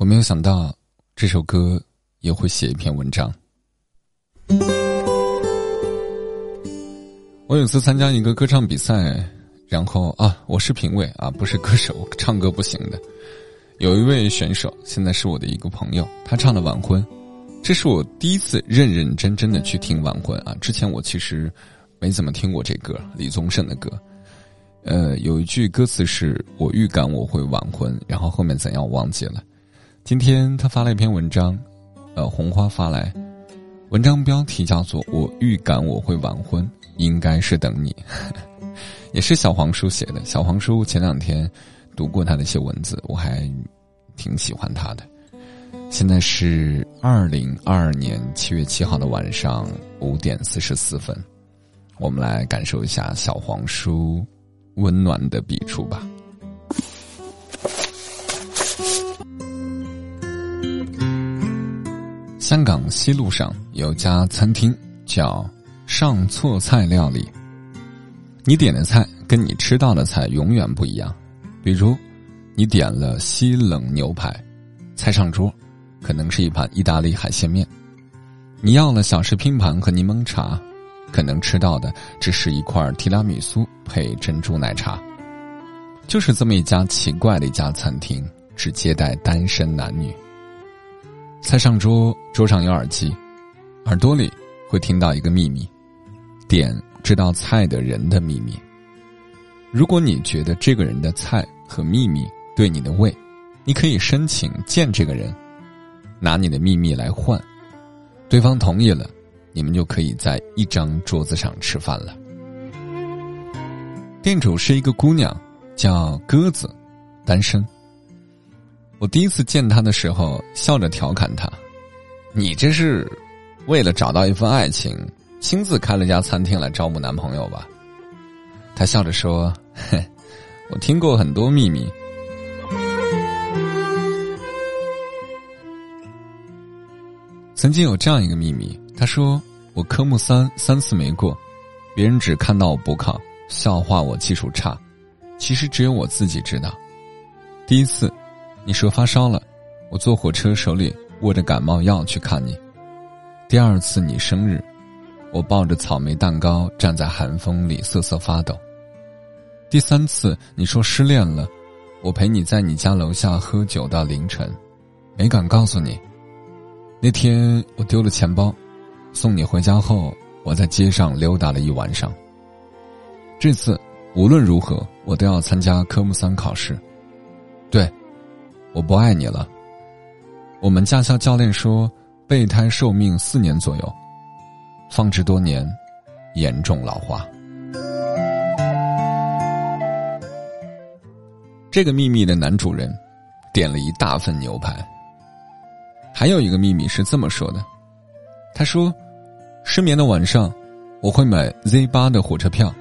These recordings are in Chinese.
我没有想到这首歌也会写一篇文章。我有次参加一个歌唱比赛，然后啊，我是评委啊，不是歌手，唱歌不行的。有一位选手，现在是我的一个朋友，他唱的《晚婚》，这是我第一次认认真真的去听《晚婚》啊。之前我其实没怎么听过这歌，李宗盛的歌。呃，有一句歌词是我预感我会晚婚，然后后面怎样我忘记了。今天他发了一篇文章，呃，红花发来，文章标题叫做《我预感我会晚婚，应该是等你》，也是小黄书写的。小黄书前两天读过他的一些文字，我还挺喜欢他的。现在是二零二二年七月七号的晚上五点四十四分，我们来感受一下小黄书温暖的笔触吧。香港西路上有家餐厅叫“上错菜料理”。你点的菜跟你吃到的菜永远不一样。比如，你点了西冷牛排，菜上桌可能是一盘意大利海鲜面；你要了小食拼盘和柠檬茶，可能吃到的只是一块提拉米苏配珍珠奶茶。就是这么一家奇怪的一家餐厅，只接待单身男女。菜上桌，桌上有耳机，耳朵里会听到一个秘密，点知道菜的人的秘密。如果你觉得这个人的菜和秘密对你的胃，你可以申请见这个人，拿你的秘密来换，对方同意了，你们就可以在一张桌子上吃饭了。店主是一个姑娘，叫鸽子，单身。我第一次见他的时候，笑着调侃他：“你这是为了找到一份爱情，亲自开了家餐厅来招募男朋友吧？”他笑着说：“嘿，我听过很多秘密。曾经有这样一个秘密，他说我科目三三次没过，别人只看到我补考，笑话我技术差，其实只有我自己知道。第一次。”你说发烧了，我坐火车手里握着感冒药去看你。第二次你生日，我抱着草莓蛋糕站在寒风里瑟瑟发抖。第三次你说失恋了，我陪你在你家楼下喝酒到凌晨，没敢告诉你。那天我丢了钱包，送你回家后，我在街上溜达了一晚上。这次无论如何，我都要参加科目三考试。对。我不爱你了。我们驾校教练说，备胎寿命四年左右，放置多年，严重老化。这个秘密的男主人点了一大份牛排。还有一个秘密是这么说的：他说，失眠的晚上，我会买 Z 八的火车票，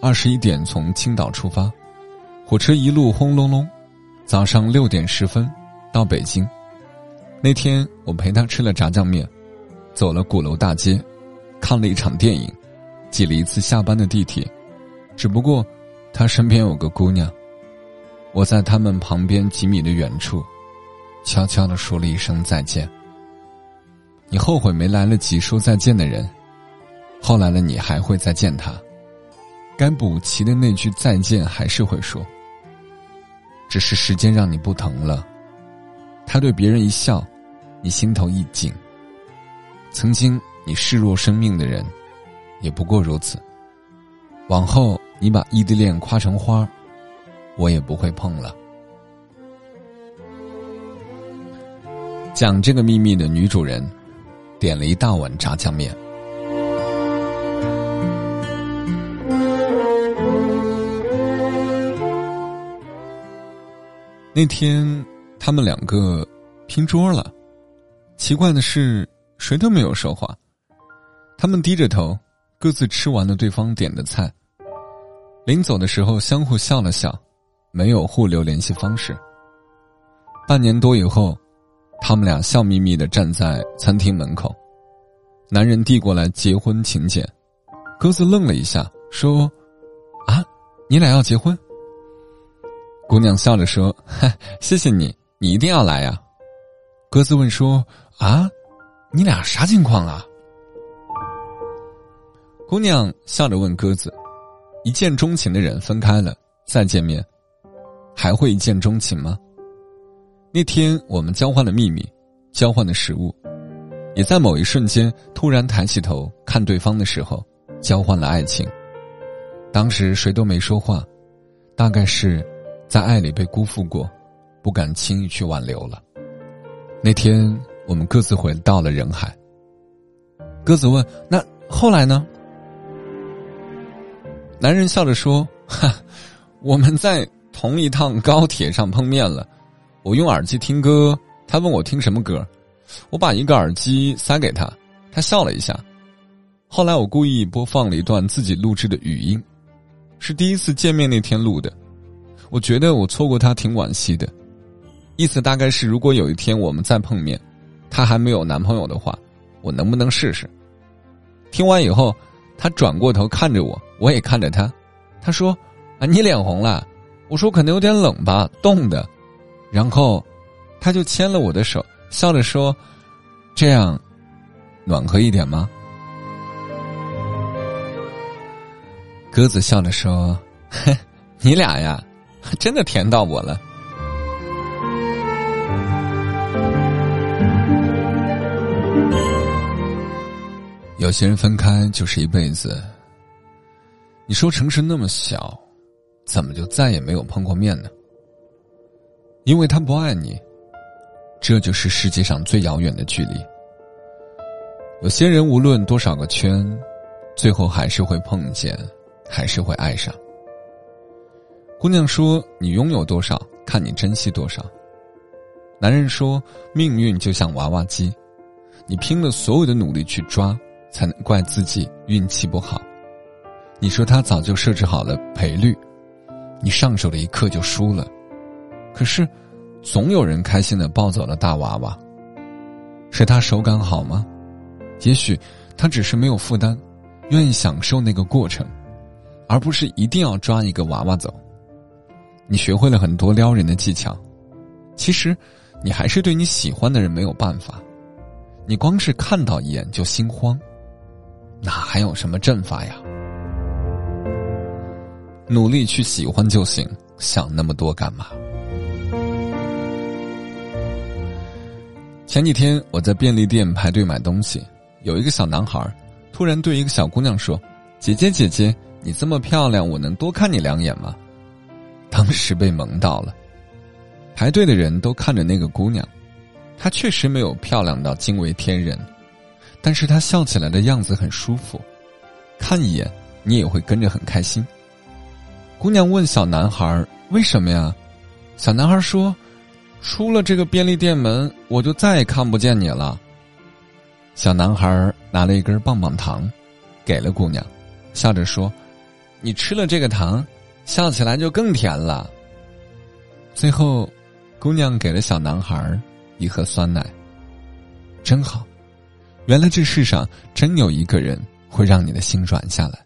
二十一点从青岛出发，火车一路轰隆隆。早上六点十分到北京，那天我陪他吃了炸酱面，走了鼓楼大街，看了一场电影，挤了一次下班的地铁，只不过他身边有个姑娘，我在他们旁边几米的远处，悄悄的说了一声再见。你后悔没来得及说再见的人，后来的你还会再见他，该补齐的那句再见还是会说。只是时间让你不疼了，他对别人一笑，你心头一紧。曾经你视若生命的人，也不过如此。往后你把异地恋夸成花，我也不会碰了。讲这个秘密的女主人，点了一大碗炸酱面。那天，他们两个拼桌了。奇怪的是，谁都没有说话。他们低着头，各自吃完了对方点的菜。临走的时候，相互笑了笑，没有互留联系方式。半年多以后，他们俩笑眯眯的站在餐厅门口。男人递过来结婚请柬，鸽子愣了一下，说：“啊，你俩要结婚？”姑娘笑着说：“ 谢谢你，你一定要来呀！鸽子问说：“啊，你俩啥情况啊？”姑娘笑着问鸽子：“一见钟情的人分开了再见面，还会一见钟情吗？”那天我们交换了秘密，交换了食物，也在某一瞬间突然抬起头看对方的时候，交换了爱情。当时谁都没说话，大概是，在爱里被辜负过，不敢轻易去挽留了。那天我们各自回到了人海。鸽子问：“那后来呢？”男人笑着说：“哈，我们在同一趟高铁上碰面了。我用耳机听歌，他问我听什么歌，我把一个耳机塞给他，他笑了一下。后来我故意播放了一段自己录制的语音。”是第一次见面那天录的，我觉得我错过他挺惋惜的，意思大概是如果有一天我们再碰面，他还没有男朋友的话，我能不能试试？听完以后，他转过头看着我，我也看着他，他说：“啊，你脸红了。”我说：“可能有点冷吧，冻的。”然后，他就牵了我的手，笑着说：“这样，暖和一点吗？”鸽子笑着说：“ 你俩呀，真的甜到我了。有些人分开就是一辈子。你说城市那么小，怎么就再也没有碰过面呢？因为他不爱你，这就是世界上最遥远的距离。有些人无论多少个圈，最后还是会碰见。”还是会爱上。姑娘说：“你拥有多少，看你珍惜多少。”男人说：“命运就像娃娃机，你拼了所有的努力去抓，才能怪自己运气不好。”你说他早就设置好了赔率，你上手的一刻就输了。可是，总有人开心的抱走了大娃娃，是他手感好吗？也许他只是没有负担，愿意享受那个过程。而不是一定要抓一个娃娃走。你学会了很多撩人的技巧，其实，你还是对你喜欢的人没有办法。你光是看到一眼就心慌，哪还有什么阵法呀？努力去喜欢就行，想那么多干嘛？前几天我在便利店排队买东西，有一个小男孩突然对一个小姑娘说：“姐姐，姐姐。”你这么漂亮，我能多看你两眼吗？当时被萌到了，排队的人都看着那个姑娘，她确实没有漂亮到惊为天人，但是她笑起来的样子很舒服，看一眼你也会跟着很开心。姑娘问小男孩：“为什么呀？”小男孩说：“出了这个便利店门，我就再也看不见你了。”小男孩拿了一根棒棒糖，给了姑娘，笑着说。你吃了这个糖，笑起来就更甜了。最后，姑娘给了小男孩一盒酸奶。真好，原来这世上真有一个人会让你的心软下来，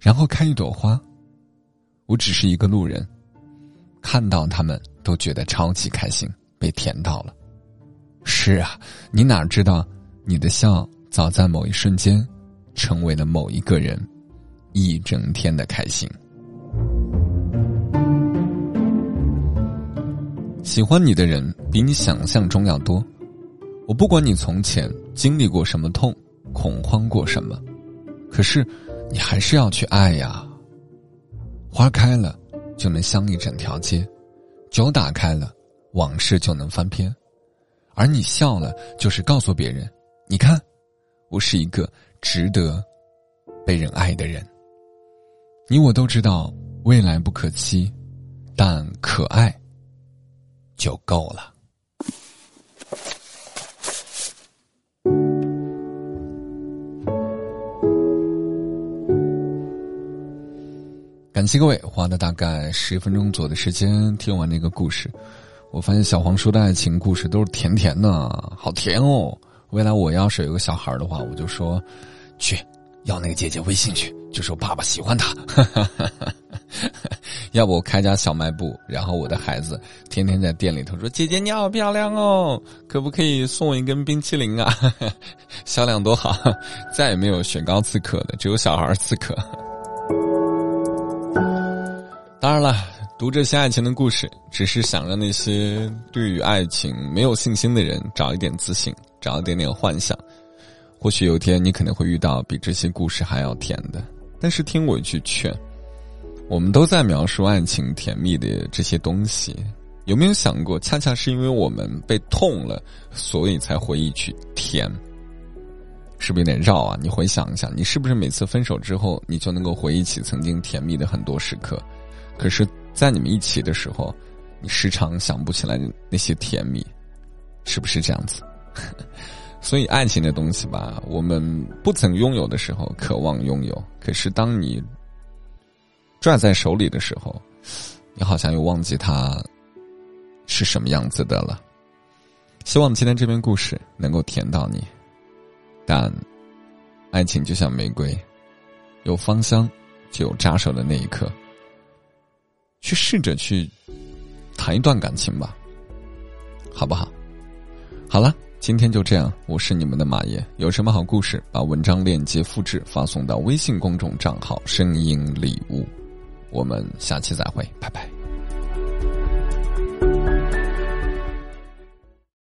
然后开一朵花。我只是一个路人，看到他们都觉得超级开心，被甜到了。是啊，你哪知道，你的笑早在某一瞬间，成为了某一个人。一整天的开心。喜欢你的人比你想象中要多。我不管你从前经历过什么痛，恐慌过什么，可是你还是要去爱呀。花开了，就能香一整条街；酒打开了，往事就能翻篇。而你笑了，就是告诉别人：你看，我是一个值得被人爱的人。你我都知道未来不可期，但可爱就够了。感谢各位花了大概十分钟左右的时间听完那个故事，我发现小黄说的爱情故事都是甜甜的，好甜哦！未来我要是有个小孩的话，我就说去要那个姐姐微信去。就说爸爸喜欢他，要不我开家小卖部，然后我的孩子天天在店里头说：“姐姐你好漂亮哦，可不可以送我一根冰淇淋啊？”销量多好，再也没有雪糕刺客的，只有小孩刺客。当然了，读这些爱情的故事，只是想让那些对于爱情没有信心的人找一点自信，找一点点幻想。或许有天你可能会遇到比这些故事还要甜的。但是听我一句劝，我们都在描述爱情甜蜜的这些东西，有没有想过，恰恰是因为我们被痛了，所以才回忆起甜？是不是有点绕啊？你回想一下，你是不是每次分手之后，你就能够回忆起曾经甜蜜的很多时刻？可是，在你们一起的时候，你时常想不起来那些甜蜜，是不是这样子？所以，爱情的东西吧，我们不曾拥有的时候，渴望拥有；可是，当你拽在手里的时候，你好像又忘记它是什么样子的了。希望今天这篇故事能够甜到你，但爱情就像玫瑰，有芳香，就有扎手的那一刻。去试着去谈一段感情吧，好不好？好了。今天就这样，我是你们的马爷。有什么好故事，把文章链接复制发送到微信公众账号“声音礼物”。我们下期再会，拜拜。